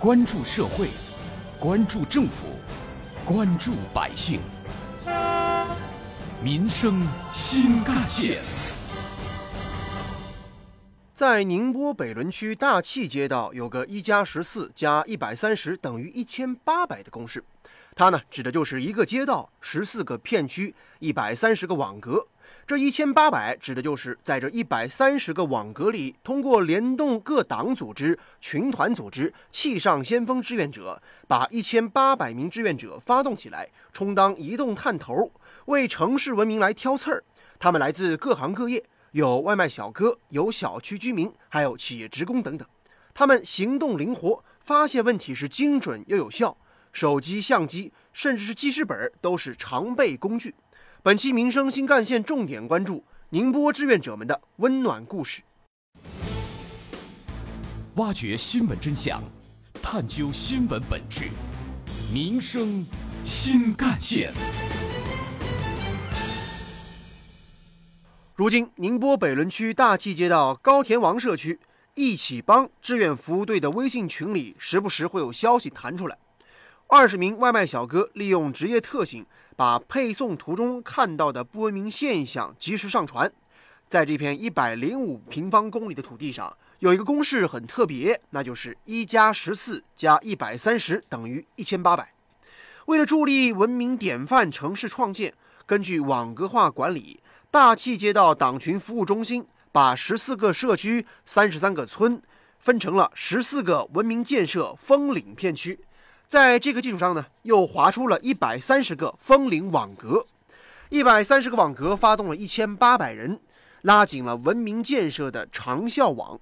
关注社会，关注政府，关注百姓，民生新干线。在宁波北仑区大气街道有个一加十四加一百三十等于一千八百的公式，它呢指的就是一个街道十四个片区一百三十个网格。这一千八百指的就是在这一百三十个网格里，通过联动各党组织、群团组织、气上先锋志愿者，把一千八百名志愿者发动起来，充当移动探头，为城市文明来挑刺儿。他们来自各行各业。有外卖小哥，有小区居民，还有企业职工等等。他们行动灵活，发现问题是精准又有效。手机、相机，甚至是记事本都是常备工具。本期民生新干线重点关注宁波志愿者们的温暖故事，挖掘新闻真相，探究新闻本质。民生新干线。如今，宁波北仑区大气街道高田王社区一起帮志愿服务队的微信群里，时不时会有消息弹出来。二十名外卖小哥利用职业特性，把配送途中看到的不文明现象及时上传。在这片一百零五平方公里的土地上，有一个公式很特别，那就是一加十四加一百三十等于一千八百。为了助力文明典范城市创建，根据网格化管理。大气街道党群服务中心把十四个社区、三十三个村分成了十四个文明建设封领片区，在这个基础上呢，又划出了一百三十个风铃网格，一百三十个网格发动了一千八百人，拉紧了文明建设的长效网。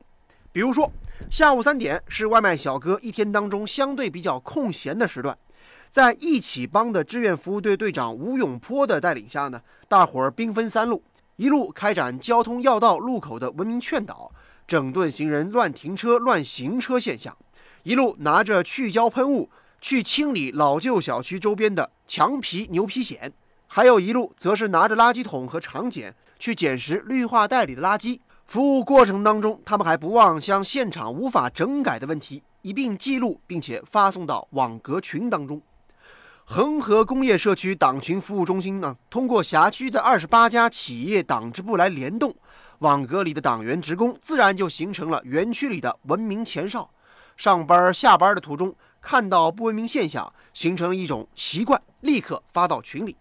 比如说，下午三点是外卖小哥一天当中相对比较空闲的时段。在一起帮的志愿服务队队长吴永坡的带领下呢，大伙儿兵分三路，一路开展交通要道路口的文明劝导，整顿行人乱停车、乱行车现象；一路拿着去胶喷雾去清理老旧小区周边的墙皮、牛皮癣；还有一路则是拿着垃圾桶和长剪去捡拾绿化带里的垃圾。服务过程当中，他们还不忘将现场无法整改的问题一并记录，并且发送到网格群当中。恒河工业社区党群服务中心呢，通过辖区的二十八家企业党支部来联动，网格里的党员职工自然就形成了园区里的文明前哨。上班下班的途中看到不文明现象，形成了一种习惯，立刻发到群里。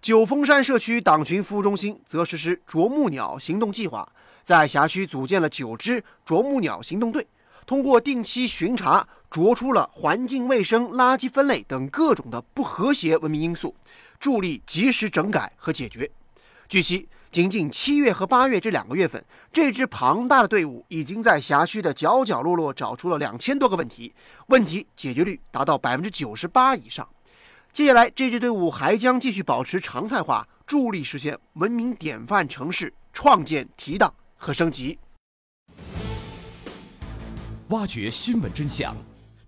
九峰山社区党群服务中心则实施啄木鸟行动计划，在辖区组建了九支啄木鸟行动队。通过定期巡查，啄出了环境卫生、垃圾分类等各种的不和谐文明因素，助力及时整改和解决。据悉，仅仅七月和八月这两个月份，这支庞大的队伍已经在辖区的角角落落找出了两千多个问题，问题解决率达到百分之九十八以上。接下来，这支队伍还将继续保持常态化，助力实现文明典范城市创建提档和升级。挖掘新闻真相，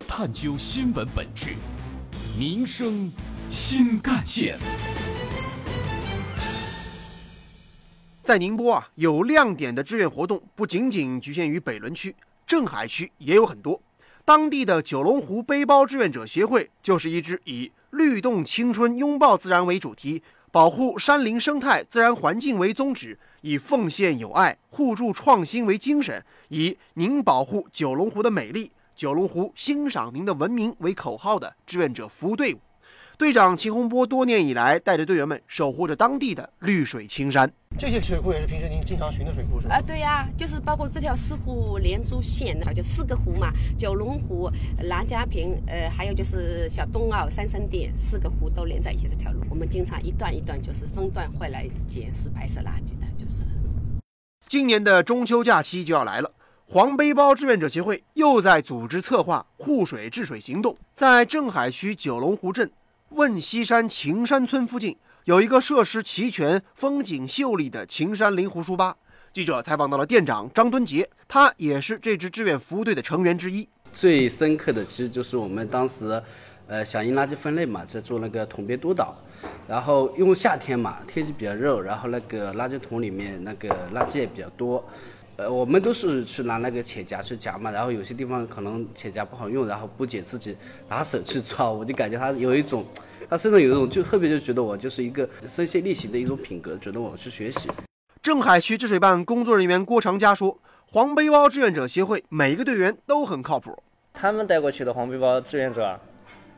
探究新闻本质，民生新干线。在宁波啊，有亮点的志愿活动不仅仅局限于北仑区，镇海区也有很多。当地的九龙湖背包志愿者协会就是一支以“律动青春，拥抱自然”为主题。保护山林生态、自然环境为宗旨，以奉献友爱、互助创新为精神，以“您保护九龙湖的美丽，九龙湖欣赏您的文明”为口号的志愿者服务队伍。队长秦洪波多年以来带着队员们守护着当地的绿水青山。这些水库也是平时您经常巡的水库是吧？啊，对呀，就是包括这条四湖连珠线，就四个湖嘛，九龙湖、南家坪，呃，还有就是小东澳、三圣店，四个湖都连在一起。这条路，我们经常一段一段就是分段会来捡拾白色垃圾的，就是。今年的中秋假期就要来了，黄背包志愿者协会又在组织策划护水治水行动，在镇海区九龙湖镇。汶西山晴山村附近有一个设施齐全、风景秀丽的晴山灵湖书吧。记者采访到了店长张敦杰，他也是这支志愿服务队的成员之一。最深刻的其实就是我们当时，呃，响应垃圾分类嘛，在做那个桶边督导。然后因为夏天嘛，天气比较热，然后那个垃圾桶里面那个垃圾也比较多。呃，我们都是去拿那个铁夹去夹嘛，然后有些地方可能铁夹不好用，然后不姐自己拿手去抓，我就感觉他有一种，他身上有一种就特别就觉得我就是一个身先力行的一种品格，觉得我去学习。镇海区治水办工作人员郭长佳说：“黄背包志愿者协会每一个队员都很靠谱，他们带过去的黄背包志愿者，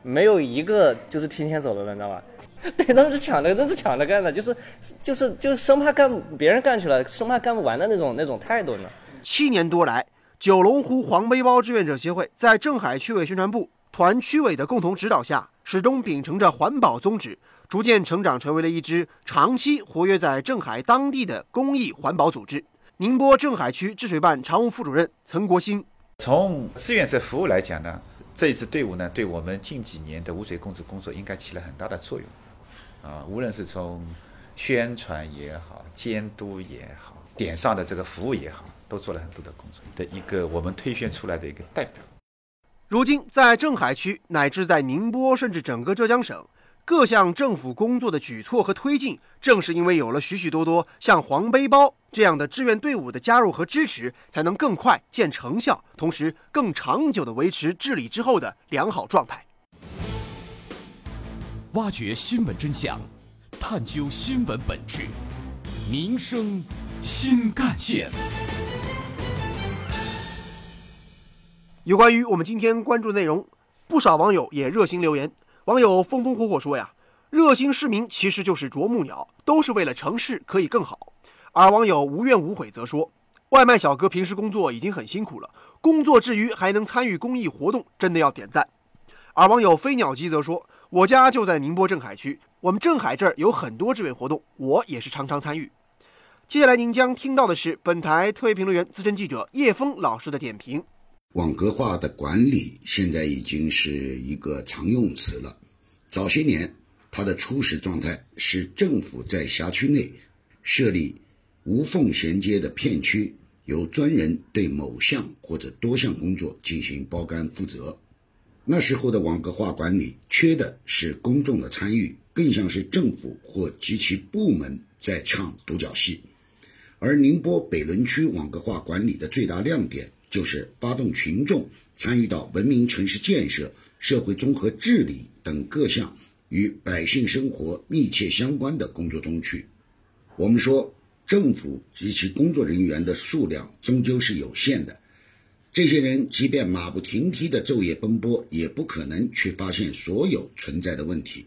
没有一个就是提前走的，你知道吧？对，他们是抢着，都是抢着干的，就是就是就是生怕干别人干去了，生怕干不完的那种那种态度呢。七年多来，九龙湖黄背包志愿者协会在镇海区委宣传部、团区委的共同指导下，始终秉承着环保宗旨，逐渐成长成为了一支长期活跃在镇海当地的公益环保组织。宁波镇海区治水办常务副主任陈国兴，从志愿者服务来讲呢，这一支队伍呢，对我们近几年的污水控制工作应该起了很大的作用。啊，无论是从宣传也好、监督也好、点上的这个服务也好，都做了很多的工作的一个我们推选出来的一个代表。如今，在镇海区乃至在宁波，甚至整个浙江省，各项政府工作的举措和推进，正是因为有了许许多多像黄背包这样的志愿队伍的加入和支持，才能更快见成效，同时更长久地维持治理之后的良好状态。挖掘新闻真相，探究新闻本质，民生新干线。有关于我们今天关注的内容，不少网友也热心留言。网友风风火火说呀：“热心市民其实就是啄木鸟，都是为了城市可以更好。”而网友无怨无悔则说：“外卖小哥平时工作已经很辛苦了，工作之余还能参与公益活动，真的要点赞。”而网友飞鸟机则说：“我家就在宁波镇海区，我们镇海这儿有很多志愿活动，我也是常常参与。”接下来您将听到的是本台特约评论员、资深记者叶峰老师的点评。网格化的管理现在已经是一个常用词了。早些年，它的初始状态是政府在辖区内设立无缝衔接的片区，由专人对某项或者多项工作进行包干负责。那时候的网格化管理缺的是公众的参与，更像是政府或及其部门在唱独角戏。而宁波北仑区网格化管理的最大亮点。就是发动群众参与到文明城市建设、社会综合治理等各项与百姓生活密切相关的工作中去。我们说，政府及其工作人员的数量终究是有限的，这些人即便马不停蹄的昼夜奔波，也不可能去发现所有存在的问题。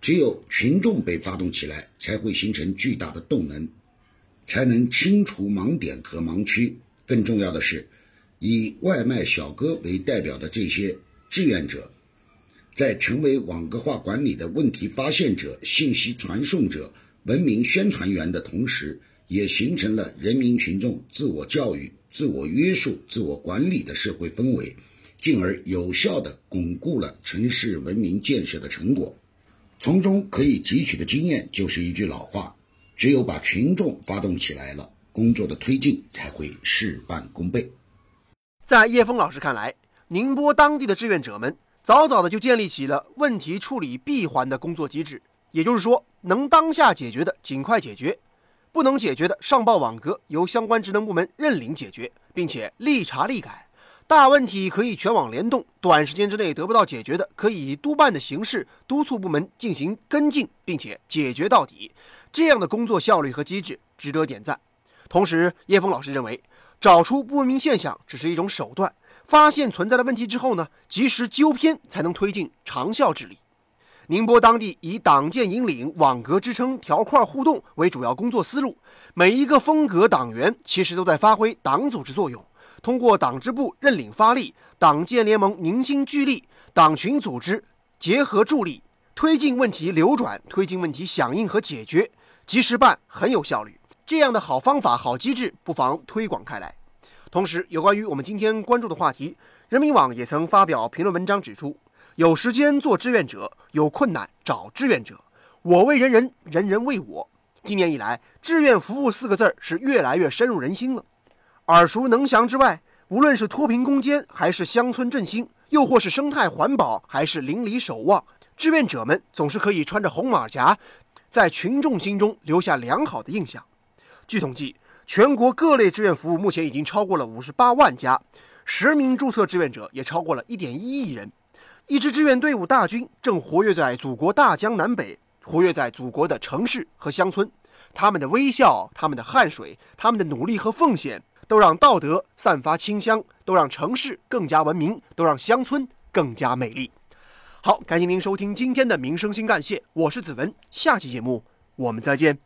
只有群众被发动起来，才会形成巨大的动能，才能清除盲点和盲区。更重要的是。以外卖小哥为代表的这些志愿者，在成为网格化管理的问题发现者、信息传送者、文明宣传员的同时，也形成了人民群众自我教育、自我约束、自我管理的社会氛围，进而有效地巩固了城市文明建设的成果。从中可以汲取的经验就是一句老话：只有把群众发动起来了，工作的推进才会事半功倍。在叶峰老师看来，宁波当地的志愿者们早早的就建立起了问题处理闭环的工作机制，也就是说，能当下解决的尽快解决，不能解决的上报网格，由相关职能部门认领解决，并且立查立改。大问题可以全网联动，短时间之内得不到解决的，可以以督办的形式督促部门进行跟进，并且解决到底。这样的工作效率和机制值得点赞。同时，叶峰老师认为。找出不文明现象只是一种手段，发现存在的问题之后呢，及时纠偏才能推进长效治理。宁波当地以党建引领、网格支撑、条块互动为主要工作思路，每一个风格党员其实都在发挥党组织作用，通过党支部认领发力、党建联盟凝心聚力、党群组织结合助力，推进问题流转，推进问题响应和解决，及时办很有效率。这样的好方法、好机制，不妨推广开来。同时，有关于我们今天关注的话题，人民网也曾发表评论文章指出：有时间做志愿者，有困难找志愿者。我为人人，人人为我。今年以来，志愿服务四个字儿是越来越深入人心了。耳熟能详之外，无论是脱贫攻坚，还是乡村振兴，又或是生态环保，还是邻里守望，志愿者们总是可以穿着红马甲，在群众心中留下良好的印象。据统计，全国各类志愿服务目前已经超过了五十八万家，实名注册志愿者也超过了一点一亿人。一支志愿队伍大军正活跃在祖国大江南北，活跃在祖国的城市和乡村。他们的微笑，他们的汗水，他们的努力和奉献，都让道德散发清香，都让城市更加文明，都让乡村更加美丽。好，感谢您收听今天的《民生新干线》，我是子文，下期节目我们再见。